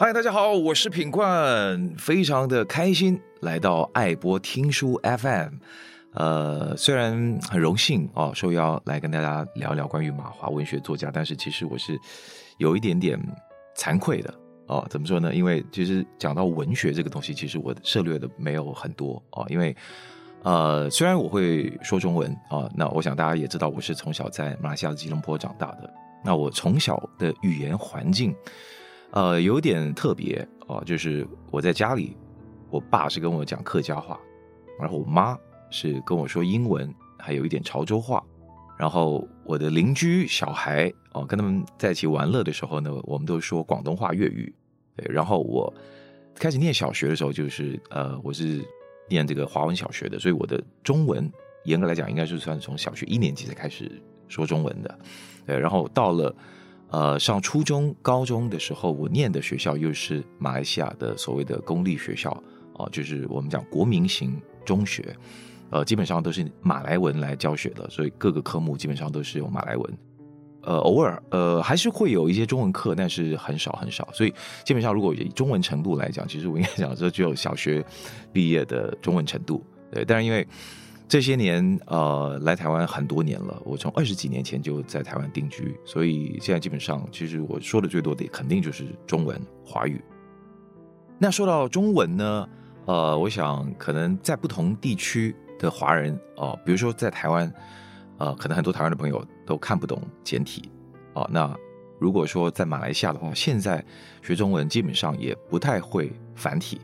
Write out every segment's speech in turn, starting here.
嗨，大家好，我是品冠，非常的开心来到爱播听书 FM。呃，虽然很荣幸哦，受邀来跟大家聊聊关于马华文学作家，但是其实我是有一点点惭愧的哦。怎么说呢？因为其实讲到文学这个东西，其实我涉略的没有很多哦。因为呃，虽然我会说中文啊、那我想大家也知道，我是从小在马来西亚吉隆坡长大的。那我从小的语言环境。呃，有点特别哦，就是我在家里，我爸是跟我讲客家话，然后我妈是跟我说英文，还有一点潮州话。然后我的邻居小孩哦，跟他们在一起玩乐的时候呢，我们都说广东话、粤语。对，然后我开始念小学的时候，就是呃，我是念这个华文小学的，所以我的中文严格来讲，应该是算从小学一年级才开始说中文的。对，然后到了。呃，上初中、高中的时候，我念的学校又是马来西亚的所谓的公立学校，哦、呃，就是我们讲国民型中学，呃，基本上都是马来文来教学的，所以各个科目基本上都是用马来文。呃，偶尔呃还是会有一些中文课，但是很少很少。所以基本上如果以中文程度来讲，其实我应该讲说只有小学毕业的中文程度。对，但是因为。这些年，呃，来台湾很多年了。我从二十几年前就在台湾定居，所以现在基本上，其实我说的最多的肯定就是中文、华语。那说到中文呢，呃，我想可能在不同地区的华人，哦、呃，比如说在台湾，呃，可能很多台湾的朋友都看不懂简体，哦、呃，那如果说在马来西亚的话，现在学中文基本上也不太会繁体。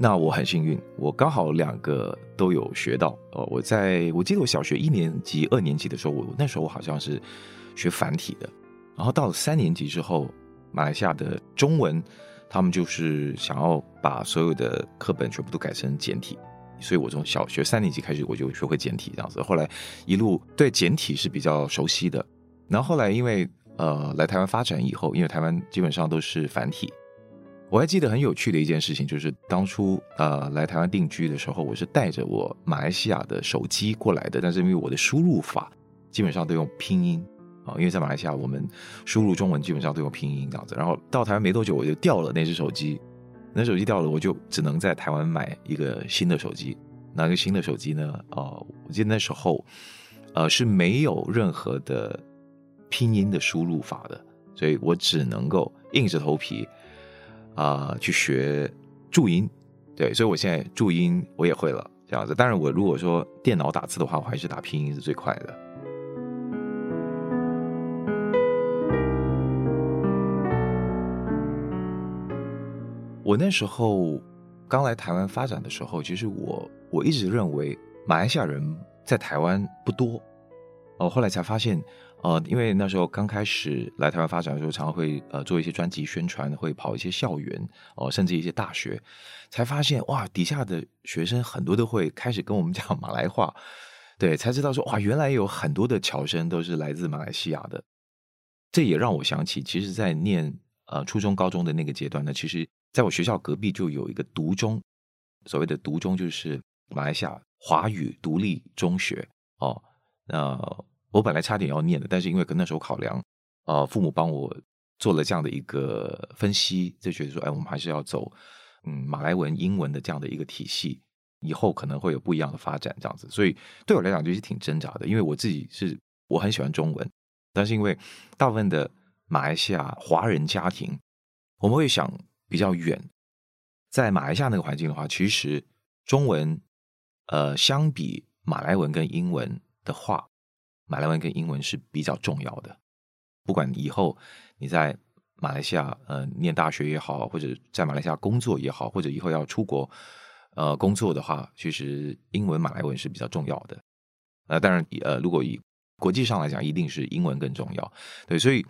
那我很幸运，我刚好两个都有学到。哦，我在我记得我小学一年级、二年级的时候，我那时候我好像是学繁体的。然后到了三年级之后，马来西亚的中文，他们就是想要把所有的课本全部都改成简体，所以我从小学三年级开始我就学会简体这样子。后来一路对简体是比较熟悉的。然后后来因为呃来台湾发展以后，因为台湾基本上都是繁体。我还记得很有趣的一件事情，就是当初呃来台湾定居的时候，我是带着我马来西亚的手机过来的，但是因为我的输入法基本上都用拼音啊，因为在马来西亚我们输入中文基本上都用拼音这样子。然后到台湾没多久，我就掉了那只手机，那手机掉了，我就只能在台湾买一个新的手机。那个新的手机呢？哦，我记得那时候呃是没有任何的拼音的输入法的，所以我只能够硬着头皮。啊、去学注音，对，所以我现在注音我也会了，这样子。当然，我如果说电脑打字的话，我还是打拼音是最快的。我那时候刚来台湾发展的时候，其实我我一直认为马来西亚人在台湾不多，哦，后来才发现。呃，因为那时候刚开始来台湾发展的时候，常常会呃做一些专辑宣传，会跑一些校园哦、呃，甚至一些大学，才发现哇，底下的学生很多都会开始跟我们讲马来话，对，才知道说哇，原来有很多的侨生都是来自马来西亚的。这也让我想起，其实，在念呃初中、高中的那个阶段呢，其实在我学校隔壁就有一个独中，所谓的独中就是马来西亚华语独立中学哦，那、我本来差点要念的，但是因为跟那时候考量，呃，父母帮我做了这样的一个分析，就觉得说，哎，我们还是要走，嗯，马来文、英文的这样的一个体系，以后可能会有不一样的发展，这样子。所以对我来讲就是挺挣扎的，因为我自己是我很喜欢中文，但是因为大部分的马来西亚华人家庭，我们会想比较远，在马来西亚那个环境的话，其实中文，呃，相比马来文跟英文的话。马来文跟英文是比较重要的，不管以后你在马来西亚呃念大学也好，或者在马来西亚工作也好，或者以后要出国呃工作的话，其实英文、马来文是比较重要的。呃，当然呃，如果以国际上来讲，一定是英文更重要。对，所以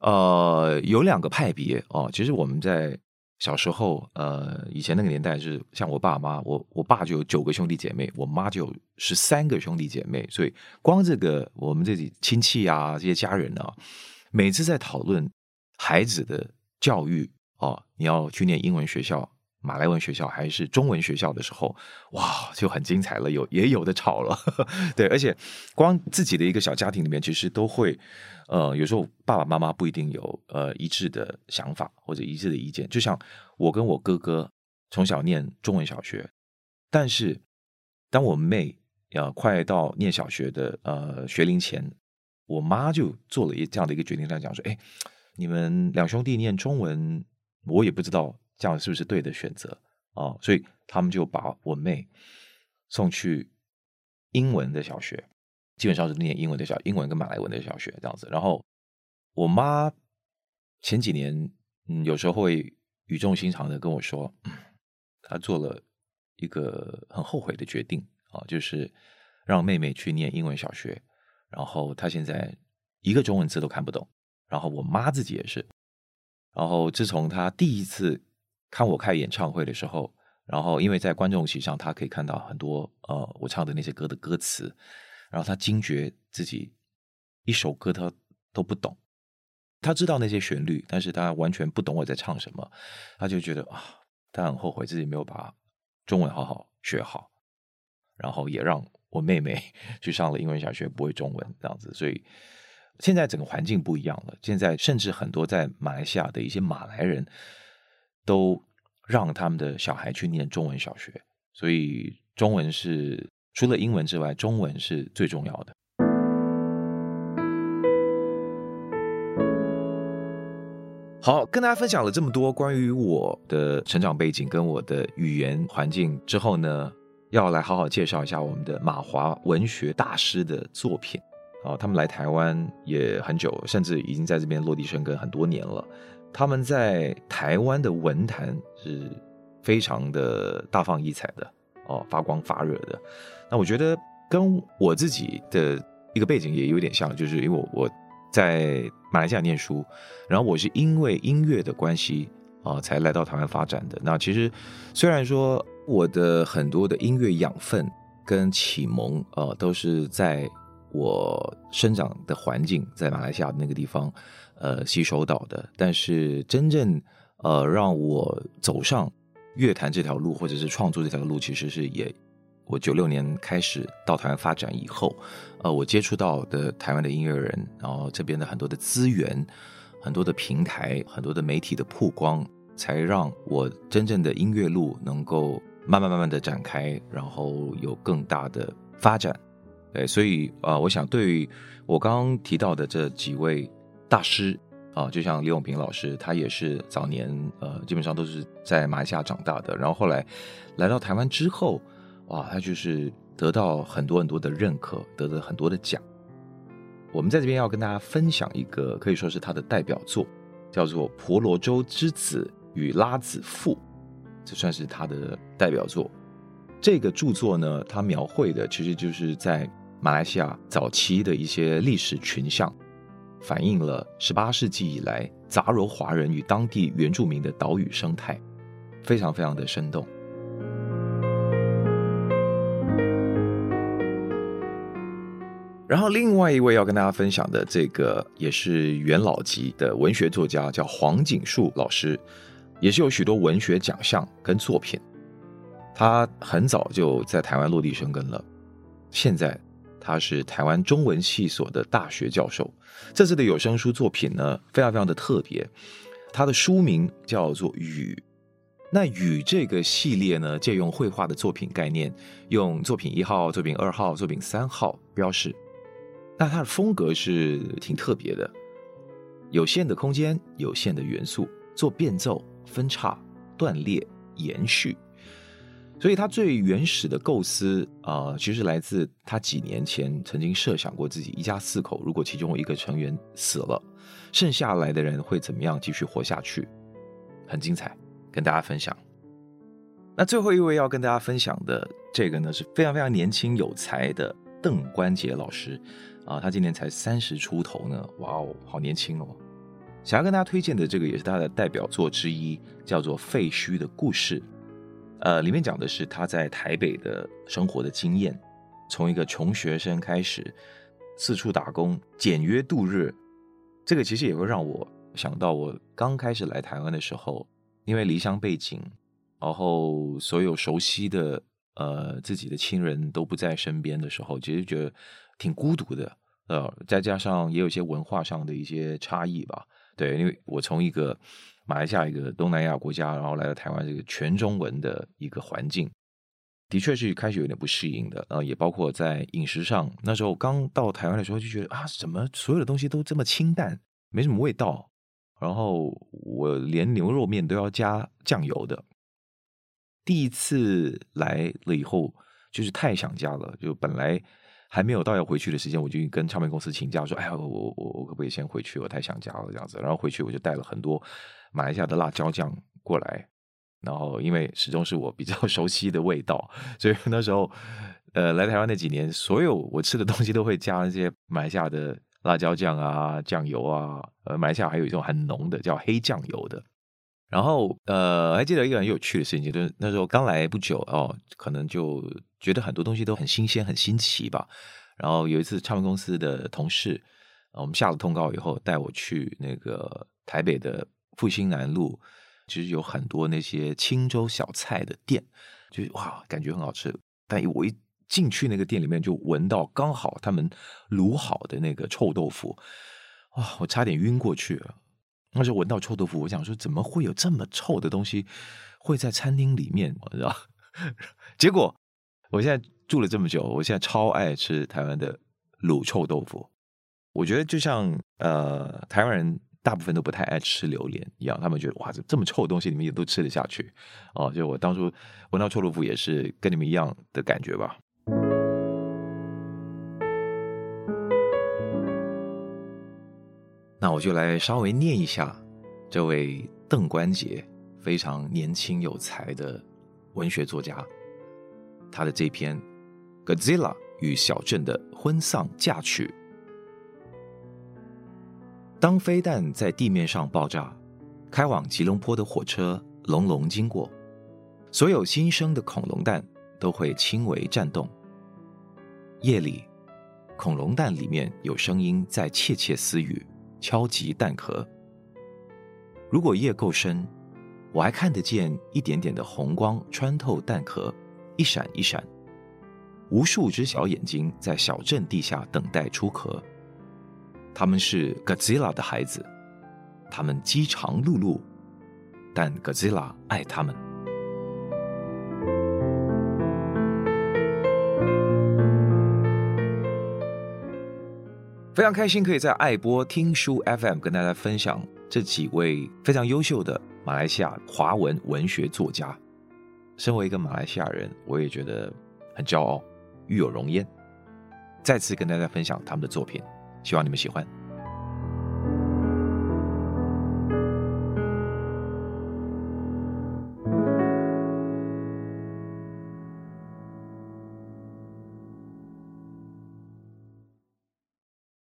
呃有两个派别哦，其实我们在。小时候，呃，以前那个年代是像我爸妈，我我爸就有九个兄弟姐妹，我妈就有十三个兄弟姐妹，所以光这个我们这里亲戚啊，这些家人啊，每次在讨论孩子的教育哦，你要去念英文学校马来文学校还是中文学校的时候，哇，就很精彩了，有也有的吵了，对，而且光自己的一个小家庭里面，其实都会，呃，有时候爸爸妈妈不一定有呃一致的想法或者一致的意见。就像我跟我哥哥从小念中文小学，但是当我妹要快到念小学的呃学龄前，我妈就做了一这样的一个决定，她讲说：“哎，你们两兄弟念中文，我也不知道。”这样是不是对的选择啊？所以他们就把我妹送去英文的小学，基本上是念英文的小英文跟马来文的小学这样子。然后我妈前几年嗯，有时候会语重心长的跟我说，她做了一个很后悔的决定啊，就是让妹妹去念英文小学。然后她现在一个中文字都看不懂，然后我妈自己也是。然后自从她第一次看我开演唱会的时候，然后因为在观众席上，他可以看到很多呃我唱的那些歌的歌词，然后他惊觉自己一首歌他都不懂，他知道那些旋律，但是他完全不懂我在唱什么，他就觉得啊，他很后悔自己没有把中文好好学好，然后也让我妹妹 去上了英文小学，不会中文这样子，所以现在整个环境不一样了，现在甚至很多在马来西亚的一些马来人。都让他们的小孩去念中文小学，所以中文是除了英文之外，中文是最重要的。好，跟大家分享了这么多关于我的成长背景跟我的语言环境之后呢，要来好好介绍一下我们的马华文学大师的作品。啊，他们来台湾也很久，甚至已经在这边落地生根很多年了。他们在台湾的文坛是非常的大放异彩的哦，发光发热的。那我觉得跟我自己的一个背景也有点像，就是因为我我在马来西亚念书，然后我是因为音乐的关系啊、才来到台湾发展的。那其实虽然说我的很多的音乐养分跟启蒙啊、都是在我生长的环境，在马来西亚那个地方。呃，吸收到的，但是真正呃让我走上乐坛这条路，或者是创作这条路，其实是也我九六年开始到台湾发展以后，呃，我接触到的台湾的音乐人，然后这边的很多的资源、很多的平台、很多的媒体的曝光，才让我真正的音乐路能够慢慢慢慢的展开，然后有更大的发展。对，所以啊、呃，我想对我刚刚提到的这几位。大师啊，就像李永平老师，他也是早年呃，基本上都是在马来西亚长大的，然后后来来到台湾之后，哇，他就是得到很多很多的认可，得了很多的奖。我们在这边要跟大家分享一个可以说是他的代表作，叫做《婆罗洲之子与拉子妇》，这算是他的代表作。这个著作呢，他描绘的其实就是在马来西亚早期的一些历史群像。反映了十八世纪以来杂糅华人与当地原住民的岛屿生态，非常非常的生动。然后，另外一位要跟大家分享的这个也是元老级的文学作家，叫黄锦树老师，也是有许多文学奖项跟作品。他很早就在台湾落地生根了，现在。他是台湾中文系所的大学教授。这次的有声书作品呢，非常非常的特别。他的书名叫做《雨》。那《雨》这个系列呢，借用绘画的作品概念，用作品一号、作品二号、作品三号标示。那它的风格是挺特别的，有限的空间，有限的元素，做变奏、分叉、断裂、延续。所以，他最原始的构思啊、其实来自他几年前曾经设想过自己一家四口，如果其中一个成员死了，剩下来的人会怎么样继续活下去？很精彩，跟大家分享。那最后一位要跟大家分享的这个呢，是非常非常年轻有才的邓关杰老师啊、他今年才三十出头呢，哇哦，好年轻哦！想要跟大家推荐的这个也是他的代表作之一，叫做《废墟的故事》。呃，里面讲的是他在台北的生活的经验，从一个穷学生开始，四处打工，简约度日。这个其实也会让我想到我刚开始来台湾的时候，因为离乡背井，然后所有熟悉的呃自己的亲人都不在身边的时候，其实觉得挺孤独的。呃，再加上也有一些文化上的一些差异吧。对，因为我从一个马来西亚一个东南亚国家，然后来到台湾这个全中文的一个环境，的确是开始有点不适应的。呃，也包括在饮食上，那时候刚到台湾的时候就觉得啊，怎么所有的东西都这么清淡，没什么味道。然后我连牛肉面都要加酱油的。第一次来了以后，就是太想家了，就本来。还没有到要回去的时间，我就跟唱片公司请假说：“哎呀，我我我可不可以先回去？我太想家了这样子。”然后回去我就带了很多马来西亚的辣椒酱过来。然后因为始终是我比较 熟悉的味道，所以那时候呃来台湾那几年，所有我吃的东西都会加一些马来西亚的辣椒酱啊、酱油啊。呃，马来西亚还有一种很浓的叫黑酱油的。然后呃，还记得一个很有趣的事情，就是那时候刚来不久哦，可能就。觉得很多东西都很新鲜、很新奇吧。然后有一次，唱片公司的同事，我们下了通告以后，带我去那个台北的复兴南路，其实有很多那些青州小菜的店，就哇，感觉很好吃。但我一进去那个店里面，就闻到刚好他们卤好的那个臭豆腐，哇，我差点晕过去了。那时候闻到臭豆腐，我想说，怎么会有这么臭的东西会在餐厅里面？我知道，结果。我现在住了这么久，我现在超爱吃台湾的卤臭豆腐。我觉得就像呃，台湾人大部分都不太爱吃榴莲一样，他们觉得哇，这这么臭的东西，你们也都吃得下去哦。就我当初闻到臭豆腐也是跟你们一样的感觉吧。那我就来稍微念一下这位邓关杰非常年轻有才的文学作家。他的这篇《Godzilla 与小镇的婚丧嫁娶》，当飞弹在地面上爆炸，开往吉隆坡的火车隆隆经过，所有新生的恐龙蛋都会轻微颤动。夜里，恐龙蛋里面有声音在窃窃私语，敲击蛋壳。如果夜够深，我还看得见一点点的红光穿透蛋壳。一闪一闪，无数只小眼睛在小镇地下等待出壳。他们是 Godzilla 的孩子，他们饥肠辘辘，但 Godzilla 爱他们。非常开心可以在爱播听书 FM 跟大家分享这几位非常优秀的马来西亚华文文学作家。身为一个马来西亚人，我也觉得很骄傲，遇有荣焉。再次跟大家分享他们的作品，希望你们喜欢。